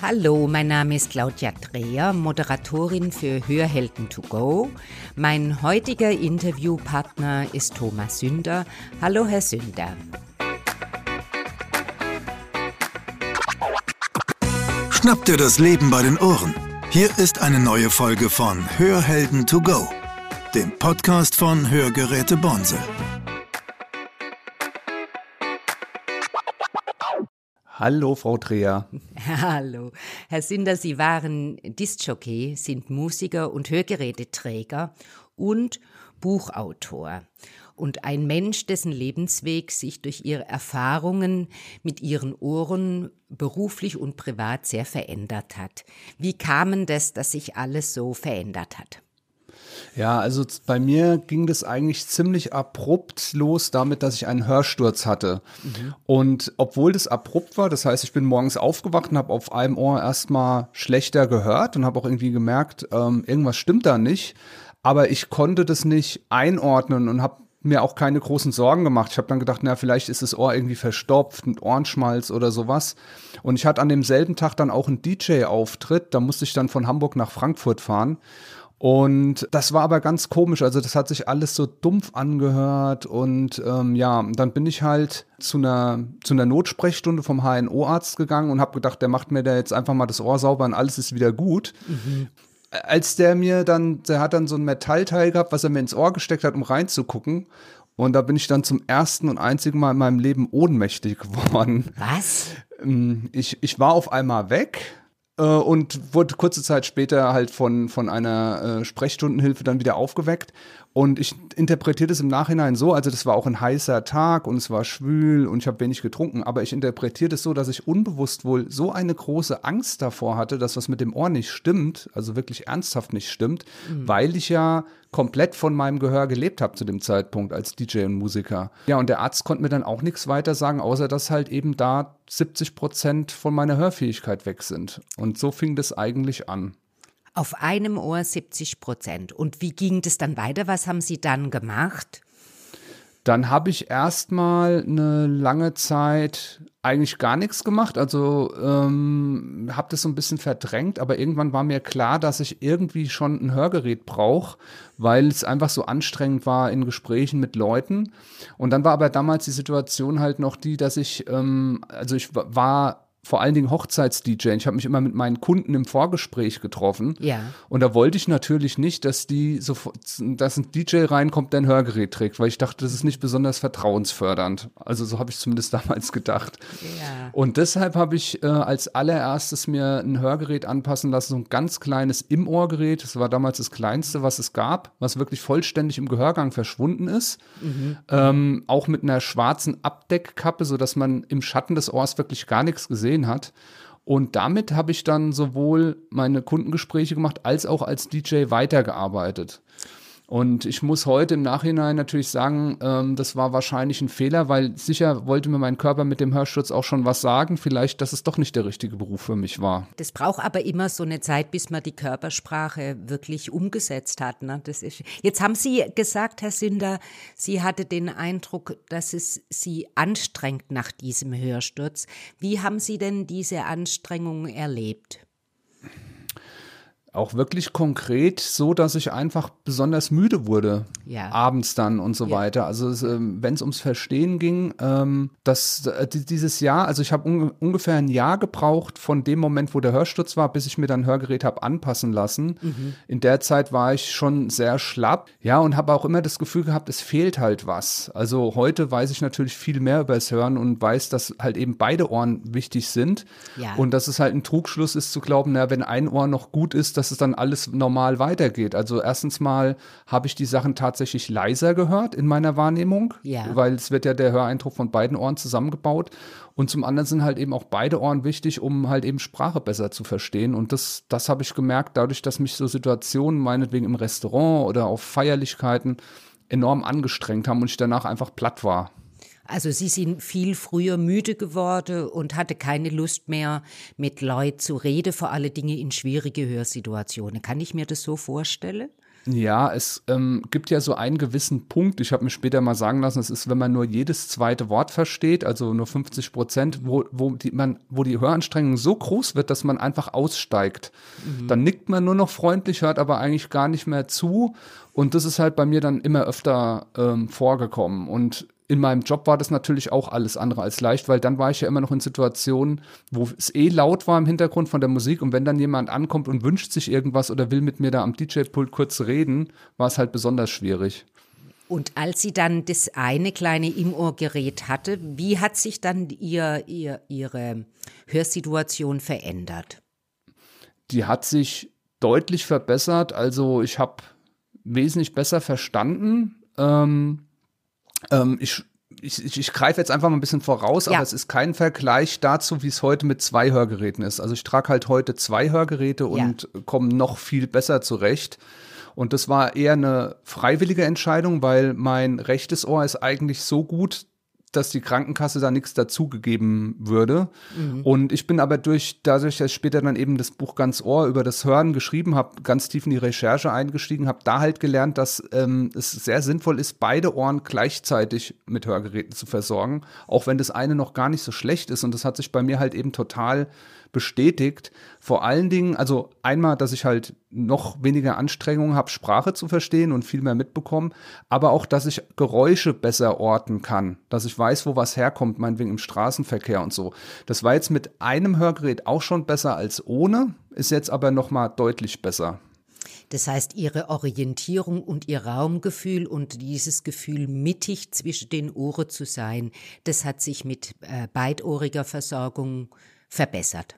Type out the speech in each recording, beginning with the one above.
Hallo, mein Name ist Claudia Dreher, Moderatorin für Hörhelden to go. Mein heutiger Interviewpartner ist Thomas Sünder. Hallo, Herr Sünder. Schnapp dir das Leben bei den Ohren. Hier ist eine neue Folge von Hörhelden to go, dem Podcast von Hörgeräte Bonse. Hallo, Frau Dreher. Hallo. Herr Sünder, Sie waren Discjockey, sind Musiker und Hörgeräteträger und Buchautor. Und ein Mensch, dessen Lebensweg sich durch ihre Erfahrungen mit ihren Ohren beruflich und privat sehr verändert hat. Wie kam das, dass sich alles so verändert hat? Ja, also bei mir ging das eigentlich ziemlich abrupt los damit, dass ich einen Hörsturz hatte. Mhm. Und obwohl das abrupt war, das heißt, ich bin morgens aufgewacht und habe auf einem Ohr erstmal schlechter gehört und habe auch irgendwie gemerkt, ähm, irgendwas stimmt da nicht. Aber ich konnte das nicht einordnen und habe mir auch keine großen Sorgen gemacht. Ich habe dann gedacht, na, vielleicht ist das Ohr irgendwie verstopft, ein Ohrenschmalz oder sowas. Und ich hatte an demselben Tag dann auch einen DJ-Auftritt. Da musste ich dann von Hamburg nach Frankfurt fahren. Und das war aber ganz komisch. Also das hat sich alles so dumpf angehört. Und ähm, ja, dann bin ich halt zu einer, zu einer Notsprechstunde vom HNO-Arzt gegangen und habe gedacht, der macht mir da jetzt einfach mal das Ohr sauber und alles ist wieder gut. Mhm. Als der mir dann, der hat dann so ein Metallteil gehabt, was er mir ins Ohr gesteckt hat, um reinzugucken. Und da bin ich dann zum ersten und einzigen Mal in meinem Leben ohnmächtig geworden. Was? Ähm, ich, ich war auf einmal weg und wurde kurze Zeit später halt von, von einer äh, Sprechstundenhilfe dann wieder aufgeweckt. Und ich interpretiere das im Nachhinein so, also das war auch ein heißer Tag und es war schwül und ich habe wenig getrunken, aber ich interpretiere das so, dass ich unbewusst wohl so eine große Angst davor hatte, dass was mit dem Ohr nicht stimmt, also wirklich ernsthaft nicht stimmt, mhm. weil ich ja komplett von meinem Gehör gelebt habe zu dem Zeitpunkt als DJ und Musiker. Ja, und der Arzt konnte mir dann auch nichts weiter sagen, außer dass halt eben da 70 Prozent von meiner Hörfähigkeit weg sind. Und so fing das eigentlich an. Auf einem Ohr 70 Prozent. Und wie ging das dann weiter? Was haben Sie dann gemacht? Dann habe ich erstmal eine lange Zeit eigentlich gar nichts gemacht. Also ähm, habe das so ein bisschen verdrängt, aber irgendwann war mir klar, dass ich irgendwie schon ein Hörgerät brauche, weil es einfach so anstrengend war in Gesprächen mit Leuten. Und dann war aber damals die Situation halt noch die, dass ich, ähm, also ich war vor allen Dingen Hochzeits-DJ. Ich habe mich immer mit meinen Kunden im Vorgespräch getroffen. Ja. Und da wollte ich natürlich nicht, dass die sofort, dass ein DJ reinkommt, der ein Hörgerät trägt, weil ich dachte, das ist nicht besonders vertrauensfördernd. Also so habe ich zumindest damals gedacht. Ja. Und deshalb habe ich äh, als allererstes mir ein Hörgerät anpassen lassen, so ein ganz kleines Im-Ohr-Gerät. Das war damals das kleinste, was es gab, was wirklich vollständig im Gehörgang verschwunden ist. Mhm. Ähm, auch mit einer schwarzen Abdeckkappe, sodass man im Schatten des Ohrs wirklich gar nichts gesehen gesehen hat. Und damit habe ich dann sowohl meine Kundengespräche gemacht als auch als DJ weitergearbeitet. Und ich muss heute im Nachhinein natürlich sagen, ähm, das war wahrscheinlich ein Fehler, weil sicher wollte mir mein Körper mit dem Hörschutz auch schon was sagen, vielleicht, dass es doch nicht der richtige Beruf für mich war. Das braucht aber immer so eine Zeit, bis man die Körpersprache wirklich umgesetzt hat. Ne? Das ist, jetzt haben Sie gesagt, Herr Sünder, Sie hatte den Eindruck, dass es Sie anstrengt nach diesem Hörsturz. Wie haben Sie denn diese Anstrengung erlebt? Auch wirklich konkret so, dass ich einfach besonders müde wurde. Ja. Abends dann und so ja. weiter. Also ähm, wenn es ums Verstehen ging, ähm, dass äh, dieses Jahr, also ich habe un ungefähr ein Jahr gebraucht von dem Moment, wo der Hörsturz war, bis ich mir dann Hörgerät habe anpassen lassen. Mhm. In der Zeit war ich schon sehr schlapp. Ja, und habe auch immer das Gefühl gehabt, es fehlt halt was. Also heute weiß ich natürlich viel mehr über das Hören und weiß, dass halt eben beide Ohren wichtig sind. Ja. Und dass es halt ein Trugschluss ist zu glauben, na, wenn ein Ohr noch gut ist, dass es dann alles normal weitergeht. Also erstens mal habe ich die Sachen tatsächlich leiser gehört in meiner Wahrnehmung, ja. weil es wird ja der Höreindruck von beiden Ohren zusammengebaut. Und zum anderen sind halt eben auch beide Ohren wichtig, um halt eben Sprache besser zu verstehen. Und das, das habe ich gemerkt, dadurch, dass mich so Situationen, meinetwegen im Restaurant oder auf Feierlichkeiten, enorm angestrengt haben und ich danach einfach platt war. Also Sie sind viel früher müde geworden und hatte keine Lust mehr, mit Leuten zu reden, vor allen Dingen in schwierige Hörsituationen. Kann ich mir das so vorstellen? Ja, es ähm, gibt ja so einen gewissen Punkt, ich habe mir später mal sagen lassen, es ist, wenn man nur jedes zweite Wort versteht, also nur 50 Prozent, wo, wo, die, man, wo die Höranstrengung so groß wird, dass man einfach aussteigt. Mhm. Dann nickt man nur noch freundlich, hört aber eigentlich gar nicht mehr zu. Und das ist halt bei mir dann immer öfter ähm, vorgekommen. Und in meinem Job war das natürlich auch alles andere als leicht, weil dann war ich ja immer noch in Situationen, wo es eh laut war im Hintergrund von der Musik und wenn dann jemand ankommt und wünscht sich irgendwas oder will mit mir da am DJ-Pult kurz reden, war es halt besonders schwierig. Und als sie dann das eine kleine im Ohrgerät hatte, wie hat sich dann ihr, ihr, ihre Hörsituation verändert? Die hat sich deutlich verbessert. Also ich habe wesentlich besser verstanden. Ähm, ähm, ich ich, ich, ich greife jetzt einfach mal ein bisschen voraus, ja. aber es ist kein Vergleich dazu, wie es heute mit zwei Hörgeräten ist. Also ich trage halt heute zwei Hörgeräte und ja. komme noch viel besser zurecht. Und das war eher eine freiwillige Entscheidung, weil mein rechtes Ohr ist eigentlich so gut, dass die Krankenkasse da nichts dazugegeben würde. Mhm. Und ich bin aber durch, dadurch, dass ich später dann eben das Buch ganz Ohr über das Hören geschrieben habe, ganz tief in die Recherche eingestiegen, habe da halt gelernt, dass ähm, es sehr sinnvoll ist, beide Ohren gleichzeitig mit Hörgeräten zu versorgen, auch wenn das eine noch gar nicht so schlecht ist. Und das hat sich bei mir halt eben total bestätigt. Vor allen Dingen, also einmal, dass ich halt noch weniger Anstrengungen habe, Sprache zu verstehen und viel mehr mitbekommen, aber auch, dass ich Geräusche besser orten kann, dass ich weiß, wo was herkommt, meinetwegen im Straßenverkehr und so. Das war jetzt mit einem Hörgerät auch schon besser als ohne, ist jetzt aber noch mal deutlich besser. Das heißt, ihre Orientierung und ihr Raumgefühl und dieses Gefühl, mittig zwischen den Ohren zu sein, das hat sich mit äh, beidohriger Versorgung verbessert.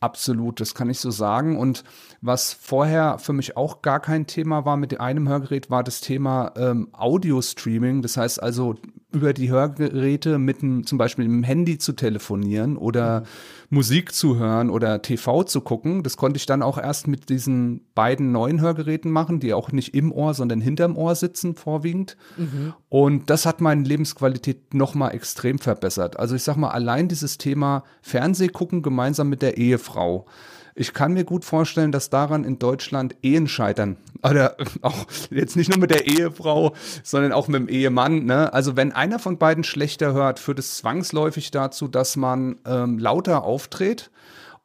Absolut, das kann ich so sagen. Und was vorher für mich auch gar kein Thema war mit einem Hörgerät, war das Thema ähm, Audio-Streaming. Das heißt also über die Hörgeräte mit einem, zum Beispiel mit dem Handy zu telefonieren oder mhm. Musik zu hören oder TV zu gucken. Das konnte ich dann auch erst mit diesen beiden neuen Hörgeräten machen, die auch nicht im Ohr, sondern hinterm Ohr sitzen, vorwiegend. Mhm. Und das hat meine Lebensqualität nochmal extrem verbessert. Also ich sag mal, allein dieses Thema Fernseh gucken gemeinsam mit der Ehefrau ich kann mir gut vorstellen, dass daran in Deutschland Ehen scheitern. Oder auch jetzt nicht nur mit der Ehefrau, sondern auch mit dem Ehemann. Ne? Also wenn einer von beiden schlechter hört, führt es zwangsläufig dazu, dass man ähm, lauter auftritt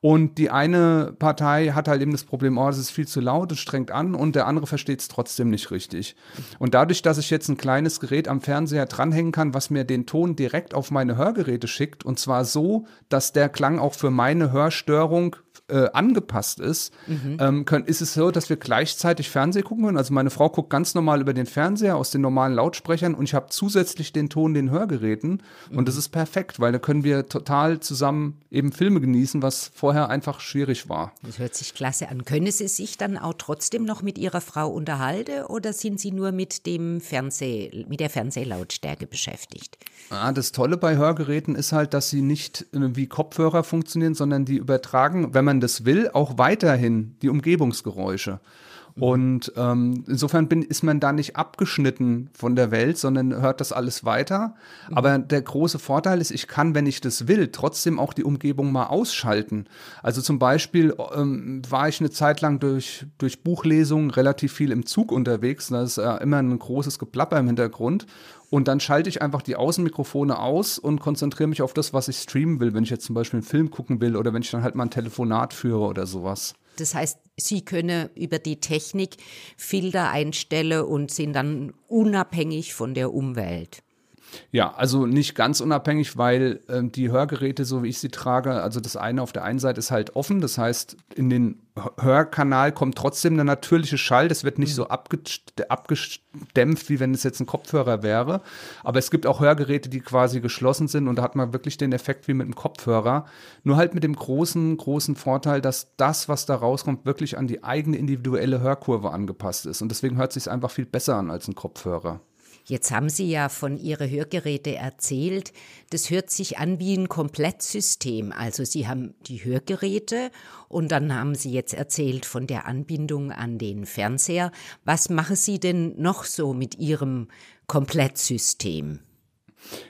und die eine Partei hat halt eben das Problem, oh, das ist viel zu laut, es strengt an und der andere versteht es trotzdem nicht richtig. Und dadurch, dass ich jetzt ein kleines Gerät am Fernseher dranhängen kann, was mir den Ton direkt auf meine Hörgeräte schickt und zwar so, dass der Klang auch für meine Hörstörung äh, angepasst ist, mhm. ähm, können, ist es so, dass wir gleichzeitig Fernsehen gucken können. Also meine Frau guckt ganz normal über den Fernseher aus den normalen Lautsprechern und ich habe zusätzlich den Ton den Hörgeräten mhm. und das ist perfekt, weil da können wir total zusammen eben Filme genießen, was vorher vorher einfach schwierig war. Das hört sich klasse an. Können Sie sich dann auch trotzdem noch mit Ihrer Frau unterhalten oder sind Sie nur mit dem Fernseh, mit der Fernsehlautstärke beschäftigt? Ah, das Tolle bei Hörgeräten ist halt, dass sie nicht äh, wie Kopfhörer funktionieren, sondern die übertragen, wenn man das will, auch weiterhin die Umgebungsgeräusche. Und ähm, insofern bin, ist man da nicht abgeschnitten von der Welt, sondern hört das alles weiter. Mhm. Aber der große Vorteil ist, ich kann, wenn ich das will, trotzdem auch die Umgebung mal ausschalten. Also zum Beispiel ähm, war ich eine Zeit lang durch, durch Buchlesungen relativ viel im Zug unterwegs. Da ist äh, immer ein großes Geplapper im Hintergrund. Und dann schalte ich einfach die Außenmikrofone aus und konzentriere mich auf das, was ich streamen will, wenn ich jetzt zum Beispiel einen Film gucken will oder wenn ich dann halt mal ein Telefonat führe oder sowas. Das heißt, Sie können über die Technik Filter einstellen und sind dann unabhängig von der Umwelt. Ja, also nicht ganz unabhängig, weil äh, die Hörgeräte, so wie ich sie trage, also das eine auf der einen Seite ist halt offen, das heißt, in den Hörkanal kommt trotzdem der natürliche Schall, das wird nicht mhm. so abgedämpft, wie wenn es jetzt ein Kopfhörer wäre. Aber es gibt auch Hörgeräte, die quasi geschlossen sind und da hat man wirklich den Effekt wie mit einem Kopfhörer. Nur halt mit dem großen, großen Vorteil, dass das, was da rauskommt, wirklich an die eigene individuelle Hörkurve angepasst ist. Und deswegen hört es sich einfach viel besser an als ein Kopfhörer. Jetzt haben Sie ja von Ihren Hörgeräten erzählt. Das hört sich an wie ein Komplettsystem. Also Sie haben die Hörgeräte und dann haben Sie jetzt erzählt von der Anbindung an den Fernseher. Was machen Sie denn noch so mit Ihrem Komplettsystem?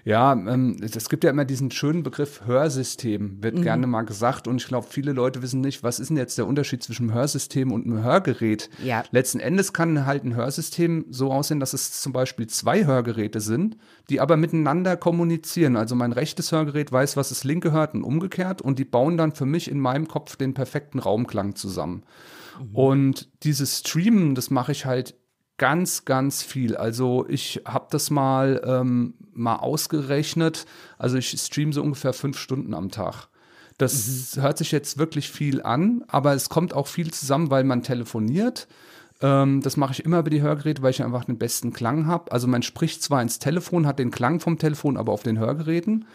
Ja, ähm, es gibt ja immer diesen schönen Begriff Hörsystem, wird mhm. gerne mal gesagt. Und ich glaube, viele Leute wissen nicht, was ist denn jetzt der Unterschied zwischen einem Hörsystem und einem Hörgerät. Ja. Letzten Endes kann halt ein Hörsystem so aussehen, dass es zum Beispiel zwei Hörgeräte sind, die aber miteinander kommunizieren. Also mein rechtes Hörgerät weiß, was das linke hört und umgekehrt. Und die bauen dann für mich in meinem Kopf den perfekten Raumklang zusammen. Mhm. Und dieses Streamen, das mache ich halt ganz, ganz viel. Also ich habe das mal, ähm, mal ausgerechnet. Also ich streame so ungefähr fünf Stunden am Tag. Das mhm. hört sich jetzt wirklich viel an, aber es kommt auch viel zusammen, weil man telefoniert. Ähm, das mache ich immer über die Hörgeräte, weil ich einfach den besten Klang habe. Also man spricht zwar ins Telefon, hat den Klang vom Telefon, aber auf den Hörgeräten.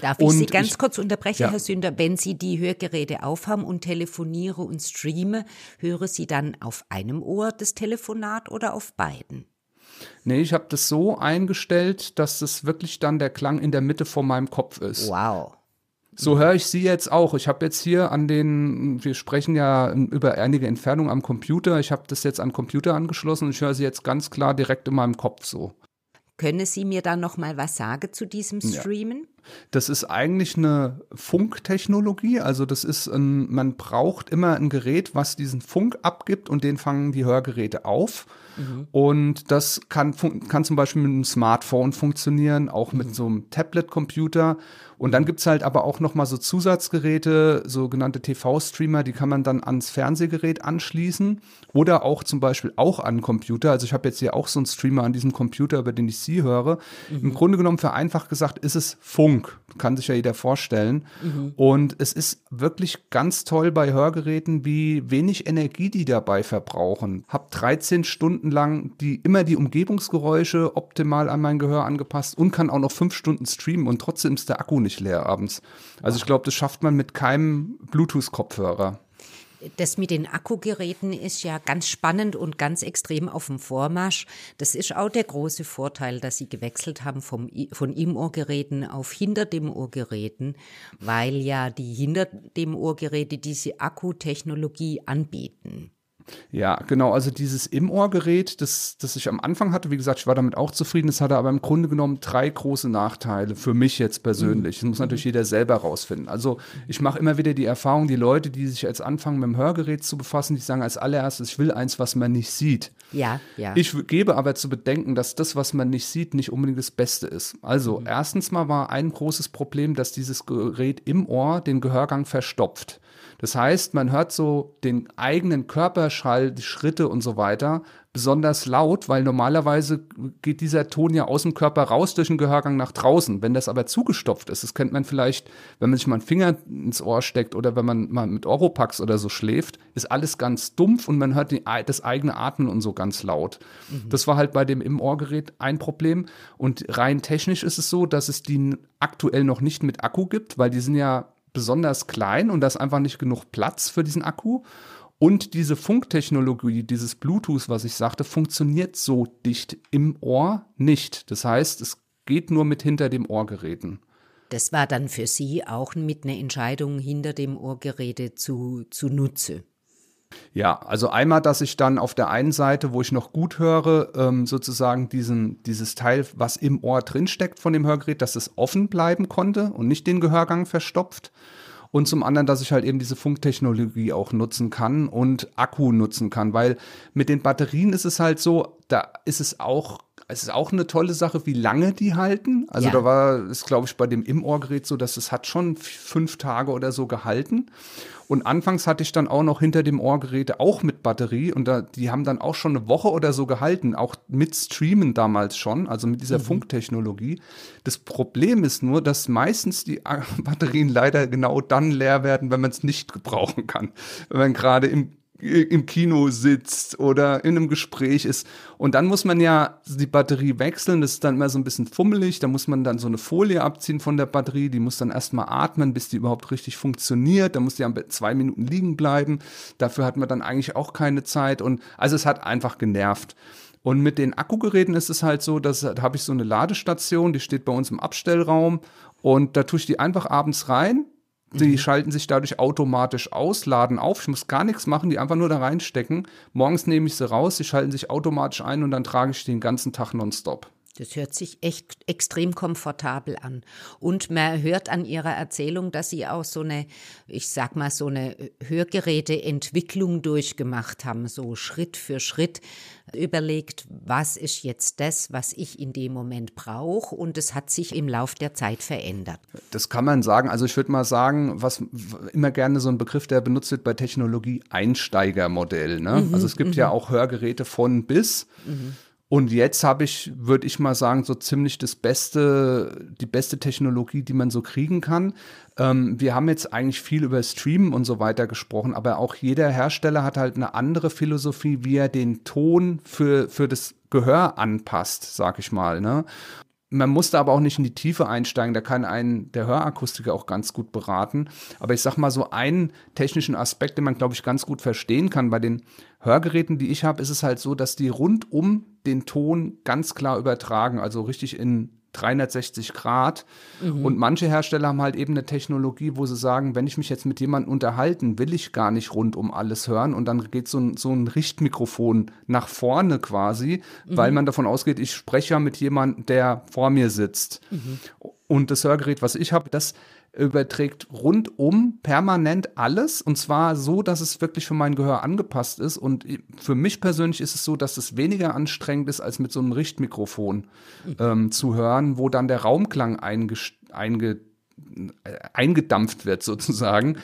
Darf ich und Sie ganz ich, kurz unterbrechen, ja. Herr Sünder? Wenn Sie die Hörgeräte aufhaben und telefoniere und streame, höre Sie dann auf einem Ohr das Telefonat oder auf beiden? Nee, ich habe das so eingestellt, dass das wirklich dann der Klang in der Mitte von meinem Kopf ist. Wow. So höre ich sie jetzt auch. Ich habe jetzt hier an den, wir sprechen ja über einige Entfernungen am Computer. Ich habe das jetzt an Computer angeschlossen und ich höre sie jetzt ganz klar direkt in meinem Kopf so. Können Sie mir dann noch mal was sagen zu diesem Streamen? Ja. Das ist eigentlich eine Funktechnologie. Also das ist ein, man braucht immer ein Gerät, was diesen Funk abgibt und den fangen die Hörgeräte auf. Mhm. Und das kann, kann zum Beispiel mit einem Smartphone funktionieren, auch mit mhm. so einem Tablet-Computer. Und dann gibt es halt aber auch noch mal so Zusatzgeräte, sogenannte TV-Streamer, die kann man dann ans Fernsehgerät anschließen oder auch zum Beispiel auch an Computer. Also ich habe jetzt hier auch so einen Streamer an diesem Computer, über den ich Sie höre. Mhm. Im Grunde genommen vereinfacht gesagt ist es Funk, kann sich ja jeder vorstellen. Mhm. Und es ist wirklich ganz toll bei Hörgeräten, wie wenig Energie die dabei verbrauchen. Hab 13 Stunden lang die immer die Umgebungsgeräusche optimal an mein Gehör angepasst und kann auch noch fünf Stunden streamen und trotzdem ist der Akku nicht leer abends. Also ich glaube, das schafft man mit keinem Bluetooth-Kopfhörer. Das mit den Akkugeräten ist ja ganz spannend und ganz extrem auf dem Vormarsch. Das ist auch der große Vorteil, dass Sie gewechselt haben vom, von im Ohrgeräten auf hinter dem Ohrgeräten, weil ja die hinter dem Ohrgeräte diese Akkutechnologie anbieten. Ja, genau. Also dieses Im-Ohr-Gerät, das, das ich am Anfang hatte, wie gesagt, ich war damit auch zufrieden. Es hatte aber im Grunde genommen drei große Nachteile für mich jetzt persönlich. Das muss mhm. natürlich jeder selber rausfinden. Also ich mache immer wieder die Erfahrung, die Leute, die sich jetzt anfangen, mit dem Hörgerät zu befassen, die sagen als allererstes, ich will eins, was man nicht sieht. Ja, ja. Ich gebe aber zu bedenken, dass das, was man nicht sieht, nicht unbedingt das Beste ist. Also mhm. erstens mal war ein großes Problem, dass dieses Gerät im Ohr den Gehörgang verstopft. Das heißt, man hört so den eigenen Körperschall, die Schritte und so weiter besonders laut, weil normalerweise geht dieser Ton ja aus dem Körper raus durch den Gehörgang nach draußen. Wenn das aber zugestopft ist, das kennt man vielleicht, wenn man sich mal einen Finger ins Ohr steckt oder wenn man mal mit Oropax oder so schläft, ist alles ganz dumpf und man hört die, das eigene Atmen und so ganz laut. Mhm. Das war halt bei dem im Ohrgerät ein Problem. Und rein technisch ist es so, dass es die aktuell noch nicht mit Akku gibt, weil die sind ja besonders klein und da ist einfach nicht genug Platz für diesen Akku. Und diese Funktechnologie, dieses Bluetooth, was ich sagte, funktioniert so dicht im Ohr nicht. Das heißt, es geht nur mit hinter dem Ohrgeräten. Das war dann für Sie auch mit einer Entscheidung, hinter dem Ohrgeräte zu, zu Nutze. Ja, also einmal, dass ich dann auf der einen Seite, wo ich noch gut höre, ähm, sozusagen diesen, dieses Teil, was im Ohr drinsteckt von dem Hörgerät, dass es offen bleiben konnte und nicht den Gehörgang verstopft. Und zum anderen, dass ich halt eben diese Funktechnologie auch nutzen kann und Akku nutzen kann, weil mit den Batterien ist es halt so, da ist es auch es ist auch eine tolle Sache, wie lange die halten. Also ja. da war es, glaube ich, bei dem Im-Ohr-Gerät so, dass es hat schon fünf Tage oder so gehalten. Und anfangs hatte ich dann auch noch hinter dem Ohrgeräte auch mit Batterie und da, die haben dann auch schon eine Woche oder so gehalten, auch mit Streamen damals schon, also mit dieser mhm. Funktechnologie. Das Problem ist nur, dass meistens die Batterien leider genau dann leer werden, wenn man es nicht gebrauchen kann. Wenn man gerade im im Kino sitzt oder in einem Gespräch ist. Und dann muss man ja die Batterie wechseln. Das ist dann immer so ein bisschen fummelig. Da muss man dann so eine Folie abziehen von der Batterie. Die muss dann erstmal atmen, bis die überhaupt richtig funktioniert. Da muss die zwei Minuten liegen bleiben. Dafür hat man dann eigentlich auch keine Zeit. Und also es hat einfach genervt. Und mit den Akkugeräten ist es halt so, dass da habe ich so eine Ladestation, die steht bei uns im Abstellraum und da tue ich die einfach abends rein, die mhm. schalten sich dadurch automatisch aus, laden auf. Ich muss gar nichts machen, die einfach nur da reinstecken. Morgens nehme ich sie raus, sie schalten sich automatisch ein und dann trage ich die den ganzen Tag nonstop. Das hört sich echt extrem komfortabel an. Und man hört an Ihrer Erzählung, dass Sie auch so eine, ich sag mal, so eine Hörgeräteentwicklung durchgemacht haben, so Schritt für Schritt überlegt, was ist jetzt das, was ich in dem Moment brauche. Und es hat sich im Lauf der Zeit verändert. Das kann man sagen. Also ich würde mal sagen, was immer gerne so ein Begriff, der benutzt wird bei Technologie, Einsteigermodell. Ne? Mhm, also es gibt ja mhm. auch Hörgeräte von bis. Mhm. Und jetzt habe ich, würde ich mal sagen, so ziemlich das beste, die beste Technologie, die man so kriegen kann. Ähm, wir haben jetzt eigentlich viel über Streamen und so weiter gesprochen, aber auch jeder Hersteller hat halt eine andere Philosophie, wie er den Ton für, für das Gehör anpasst, sag ich mal. Ne? Man muss da aber auch nicht in die Tiefe einsteigen, da kann einen der Hörakustiker auch ganz gut beraten. Aber ich sag mal so einen technischen Aspekt, den man, glaube ich, ganz gut verstehen kann. Bei den Hörgeräten, die ich habe, ist es halt so, dass die rundum den Ton ganz klar übertragen, also richtig in 360 Grad. Mhm. Und manche Hersteller haben halt eben eine Technologie, wo sie sagen, wenn ich mich jetzt mit jemandem unterhalten, will ich gar nicht rund um alles hören. Und dann geht so ein, so ein Richtmikrofon nach vorne quasi, mhm. weil man davon ausgeht, ich spreche ja mit jemandem, der vor mir sitzt. Mhm. Und das Hörgerät, was ich habe, das überträgt rundum permanent alles und zwar so, dass es wirklich für mein Gehör angepasst ist. Und für mich persönlich ist es so, dass es weniger anstrengend ist, als mit so einem Richtmikrofon ähm, zu hören, wo dann der Raumklang einge, einge, äh, eingedampft wird sozusagen.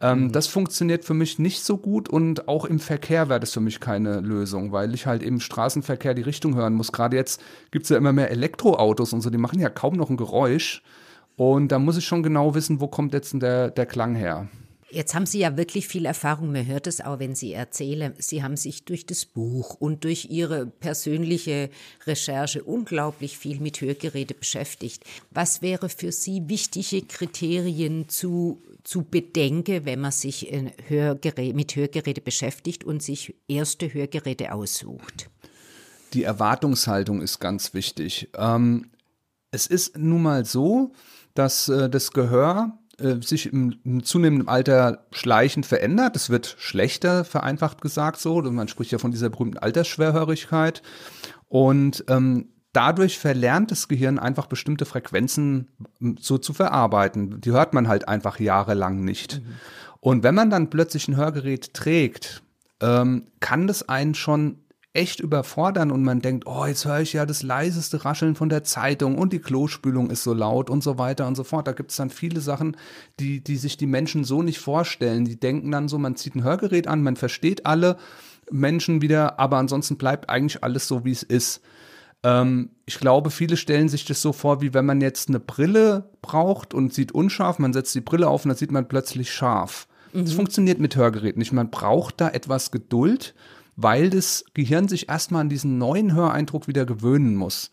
Ähm, mhm. Das funktioniert für mich nicht so gut und auch im Verkehr wäre das für mich keine Lösung, weil ich halt im Straßenverkehr die Richtung hören muss. Gerade jetzt gibt es ja immer mehr Elektroautos und so, die machen ja kaum noch ein Geräusch. Und da muss ich schon genau wissen, wo kommt jetzt der, der Klang her. Jetzt haben Sie ja wirklich viel Erfahrung. Man hört es auch, wenn Sie erzählen. Sie haben sich durch das Buch und durch Ihre persönliche Recherche unglaublich viel mit Hörgeräte beschäftigt. Was wäre für Sie wichtige Kriterien zu, zu bedenken, wenn man sich Hörgerät, mit Hörgeräte beschäftigt und sich erste Hörgeräte aussucht? Die Erwartungshaltung ist ganz wichtig. Ähm, es ist nun mal so, dass äh, das Gehör äh, sich im, im, zunehmenden Alter schleichend verändert. Es wird schlechter, vereinfacht gesagt so. Man spricht ja von dieser berühmten Altersschwerhörigkeit. Und ähm, dadurch verlernt das Gehirn einfach bestimmte Frequenzen so zu verarbeiten. Die hört man halt einfach jahrelang nicht. Mhm. Und wenn man dann plötzlich ein Hörgerät trägt, ähm, kann das einen schon echt überfordern und man denkt, oh, jetzt höre ich ja das leiseste Rascheln von der Zeitung und die Klospülung ist so laut und so weiter und so fort. Da gibt es dann viele Sachen, die, die sich die Menschen so nicht vorstellen. Die denken dann so, man zieht ein Hörgerät an, man versteht alle Menschen wieder, aber ansonsten bleibt eigentlich alles so, wie es ist. Ähm, ich glaube, viele stellen sich das so vor, wie wenn man jetzt eine Brille braucht und sieht unscharf, man setzt die Brille auf und dann sieht man plötzlich scharf. Mhm. Das funktioniert mit Hörgeräten nicht. Man braucht da etwas Geduld weil das Gehirn sich erstmal an diesen neuen Höreindruck wieder gewöhnen muss.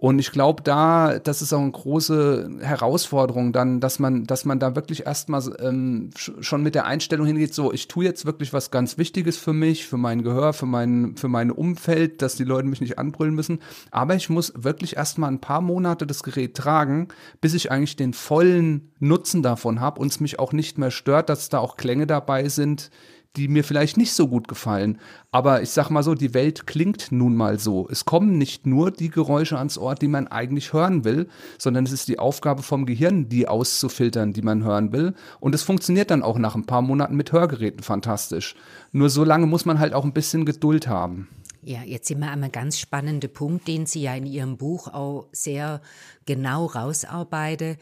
Und ich glaube, da, das ist auch eine große Herausforderung dann, dass man, dass man da wirklich erstmal ähm, schon mit der Einstellung hingeht, so, ich tue jetzt wirklich was ganz Wichtiges für mich, für mein Gehör, für mein, für mein Umfeld, dass die Leute mich nicht anbrüllen müssen. Aber ich muss wirklich erstmal ein paar Monate das Gerät tragen, bis ich eigentlich den vollen Nutzen davon habe und es mich auch nicht mehr stört, dass da auch Klänge dabei sind, die mir vielleicht nicht so gut gefallen. Aber ich sag mal so, die Welt klingt nun mal so. Es kommen nicht nur die Geräusche ans Ort, die man eigentlich hören will, sondern es ist die Aufgabe vom Gehirn, die auszufiltern, die man hören will. Und es funktioniert dann auch nach ein paar Monaten mit Hörgeräten fantastisch. Nur so lange muss man halt auch ein bisschen Geduld haben. Ja, jetzt sind wir einem ganz spannenden Punkt, den Sie ja in Ihrem Buch auch sehr genau rausarbeiten.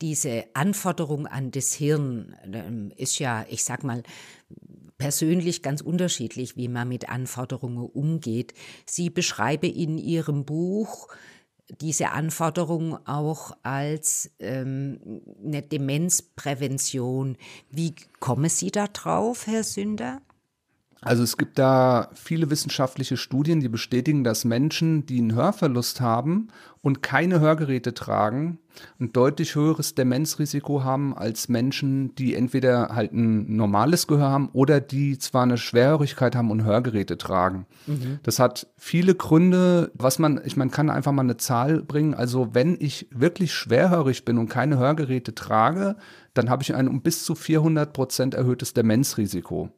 Diese Anforderung an das Hirn ähm, ist ja, ich sag mal, persönlich ganz unterschiedlich, wie man mit Anforderungen umgeht. Sie beschreibe in Ihrem Buch diese Anforderung auch als ähm, eine Demenzprävention. Wie kommen Sie da drauf, Herr Sünder? Also es gibt da viele wissenschaftliche Studien, die bestätigen, dass Menschen, die einen Hörverlust haben und keine Hörgeräte tragen, ein deutlich höheres Demenzrisiko haben als Menschen, die entweder halt ein normales Gehör haben oder die zwar eine Schwerhörigkeit haben und Hörgeräte tragen. Mhm. Das hat viele Gründe, was man, ich man kann einfach mal eine Zahl bringen. Also wenn ich wirklich schwerhörig bin und keine Hörgeräte trage, dann habe ich ein um bis zu 400 Prozent erhöhtes Demenzrisiko.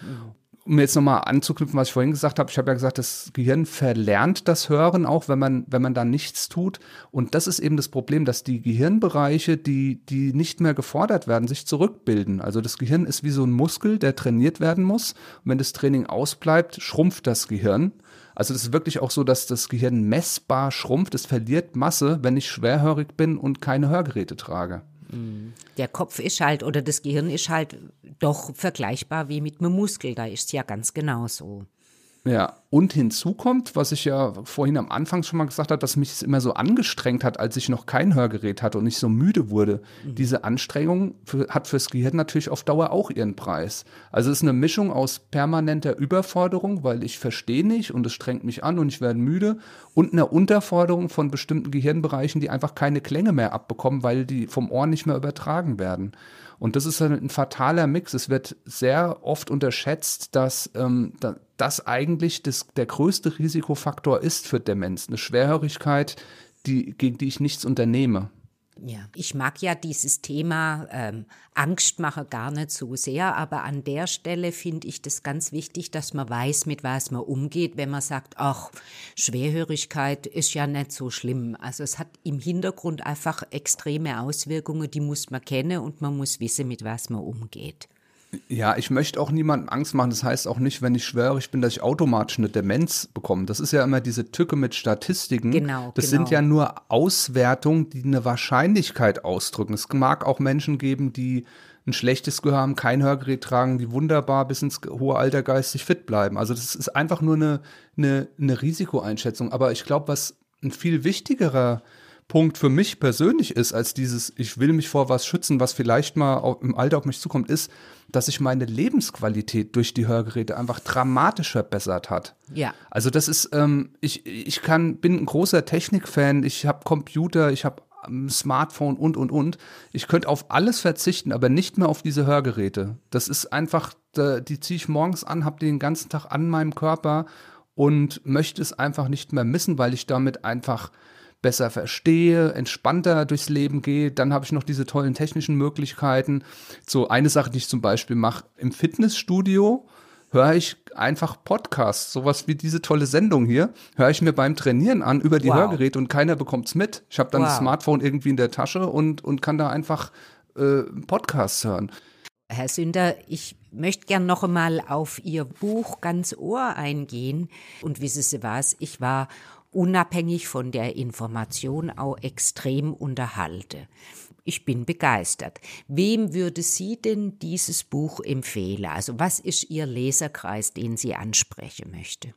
Mhm. Um jetzt nochmal anzuknüpfen, was ich vorhin gesagt habe, ich habe ja gesagt, das Gehirn verlernt das Hören auch, wenn man, wenn man da nichts tut. Und das ist eben das Problem, dass die Gehirnbereiche, die, die nicht mehr gefordert werden, sich zurückbilden. Also das Gehirn ist wie so ein Muskel, der trainiert werden muss. Und wenn das Training ausbleibt, schrumpft das Gehirn. Also das ist wirklich auch so, dass das Gehirn messbar schrumpft. Es verliert Masse, wenn ich schwerhörig bin und keine Hörgeräte trage. Der Kopf ist halt oder das Gehirn ist halt doch vergleichbar wie mit einem Muskel. Da ist es ja ganz genauso. Ja, und hinzu kommt, was ich ja vorhin am Anfang schon mal gesagt habe, dass mich es immer so angestrengt hat, als ich noch kein Hörgerät hatte und ich so müde wurde. Mhm. Diese Anstrengung für, hat fürs Gehirn natürlich auf Dauer auch ihren Preis. Also es ist eine Mischung aus permanenter Überforderung, weil ich verstehe nicht und es strengt mich an und ich werde müde und einer Unterforderung von bestimmten Gehirnbereichen, die einfach keine Klänge mehr abbekommen, weil die vom Ohr nicht mehr übertragen werden. Und das ist ein, fataler Mix. Es wird sehr oft unterschätzt, dass ähm, das eigentlich das, der größte Risikofaktor ist für Demenz. Eine Schwerhörigkeit, die, gegen die ich nichts unternehme. Ja, ich mag ja dieses Thema ähm, Angstmache gar nicht so sehr, aber an der Stelle finde ich das ganz wichtig, dass man weiß, mit was man umgeht, wenn man sagt, ach, Schwerhörigkeit ist ja nicht so schlimm. Also es hat im Hintergrund einfach extreme Auswirkungen, die muss man kennen und man muss wissen, mit was man umgeht. Ja, ich möchte auch niemandem Angst machen. Das heißt auch nicht, wenn ich schwöre, ich bin, dass ich automatisch eine Demenz bekomme. Das ist ja immer diese Tücke mit Statistiken. Genau. Das genau. sind ja nur Auswertungen, die eine Wahrscheinlichkeit ausdrücken. Es mag auch Menschen geben, die ein schlechtes Gehör haben, kein Hörgerät tragen, die wunderbar bis ins hohe Alter geistig fit bleiben. Also das ist einfach nur eine, eine, eine Risikoeinschätzung. Aber ich glaube, was ein viel wichtigerer Punkt für mich persönlich ist, als dieses, ich will mich vor was schützen, was vielleicht mal im Alter auf mich zukommt, ist, dass sich meine Lebensqualität durch die Hörgeräte einfach dramatisch verbessert hat. Ja. Also das ist, ähm, ich, ich kann, bin ein großer Technikfan, ich habe Computer, ich habe ähm, Smartphone und, und, und. Ich könnte auf alles verzichten, aber nicht mehr auf diese Hörgeräte. Das ist einfach, die ziehe ich morgens an, habe den ganzen Tag an meinem Körper und möchte es einfach nicht mehr missen, weil ich damit einfach besser verstehe, entspannter durchs Leben gehe. Dann habe ich noch diese tollen technischen Möglichkeiten. So eine Sache, die ich zum Beispiel mache im Fitnessstudio, höre ich einfach Podcasts, sowas wie diese tolle Sendung hier, höre ich mir beim Trainieren an über die wow. Hörgeräte und keiner bekommt es mit. Ich habe dann wow. das Smartphone irgendwie in der Tasche und, und kann da einfach äh, Podcasts hören. Herr Sünder, ich möchte gern noch einmal auf Ihr Buch ganz Ohr eingehen. Und wissen Sie was, ich war unabhängig von der Information auch extrem unterhalte. Ich bin begeistert. Wem würde sie denn dieses Buch empfehlen? Also was ist Ihr Leserkreis, den sie ansprechen möchte?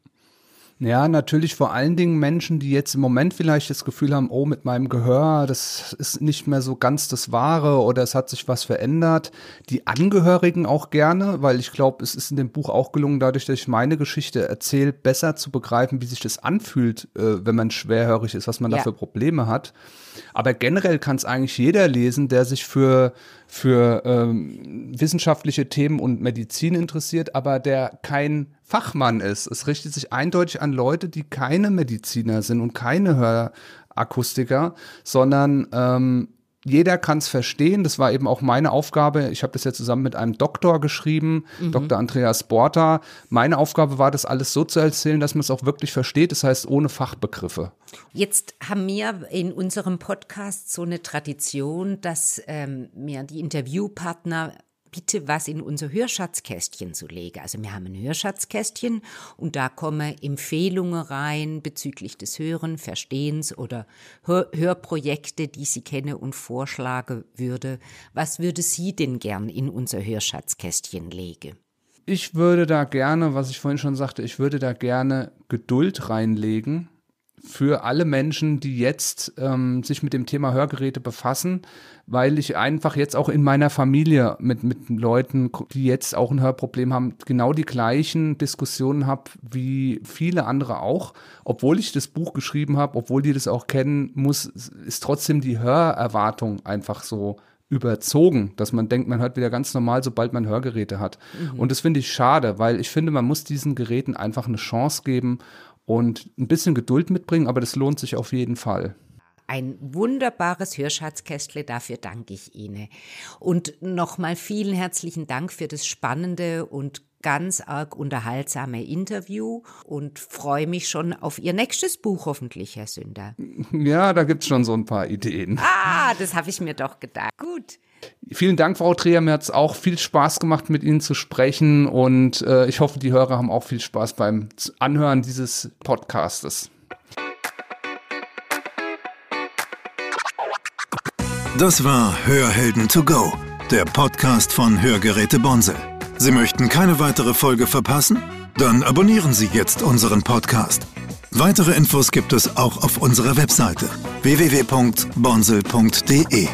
Ja, natürlich vor allen Dingen Menschen, die jetzt im Moment vielleicht das Gefühl haben, oh, mit meinem Gehör, das ist nicht mehr so ganz das Wahre oder es hat sich was verändert. Die Angehörigen auch gerne, weil ich glaube, es ist in dem Buch auch gelungen, dadurch, dass ich meine Geschichte erzähle, besser zu begreifen, wie sich das anfühlt, äh, wenn man schwerhörig ist, was man ja. da für Probleme hat. Aber generell kann es eigentlich jeder lesen, der sich für, für ähm, wissenschaftliche Themen und Medizin interessiert, aber der kein Fachmann ist. Es richtet sich eindeutig an Leute, die keine Mediziner sind und keine Hörakustiker, sondern ähm, jeder kann es verstehen. Das war eben auch meine Aufgabe. Ich habe das ja zusammen mit einem Doktor geschrieben, mhm. Dr. Andreas Borta. Meine Aufgabe war, das alles so zu erzählen, dass man es auch wirklich versteht. Das heißt, ohne Fachbegriffe. Jetzt haben wir in unserem Podcast so eine Tradition, dass ähm, mir die Interviewpartner bitte was in unser Hörschatzkästchen zu legen. Also wir haben ein Hörschatzkästchen und da kommen Empfehlungen rein bezüglich des Hören, Verstehens oder Hör Hörprojekte, die Sie kennen und vorschlagen würde. Was würde Sie denn gern in unser Hörschatzkästchen legen? Ich würde da gerne, was ich vorhin schon sagte, ich würde da gerne Geduld reinlegen für alle Menschen, die jetzt ähm, sich mit dem Thema Hörgeräte befassen, weil ich einfach jetzt auch in meiner Familie mit, mit Leuten, die jetzt auch ein Hörproblem haben, genau die gleichen Diskussionen habe wie viele andere auch. Obwohl ich das Buch geschrieben habe, obwohl die das auch kennen, muss, ist trotzdem die Hörerwartung einfach so überzogen, dass man denkt, man hört wieder ganz normal, sobald man Hörgeräte hat. Mhm. Und das finde ich schade, weil ich finde, man muss diesen Geräten einfach eine Chance geben und ein bisschen Geduld mitbringen, aber das lohnt sich auf jeden Fall. Ein wunderbares Hörschatzkästle, dafür danke ich Ihnen. Und nochmal vielen herzlichen Dank für das spannende und ganz arg unterhaltsame Interview und freue mich schon auf Ihr nächstes Buch hoffentlich, Herr Sünder. Ja, da gibt es schon so ein paar Ideen. Ah, das habe ich mir doch gedacht. Gut. Vielen Dank, Frau Dreher. Mir hat es auch viel Spaß gemacht, mit Ihnen zu sprechen und äh, ich hoffe, die Hörer haben auch viel Spaß beim Anhören dieses Podcastes. Das war Hörhelden to go, der Podcast von Hörgeräte Bonsel. Sie möchten keine weitere Folge verpassen? Dann abonnieren Sie jetzt unseren Podcast. Weitere Infos gibt es auch auf unserer Webseite www.bonsel.de.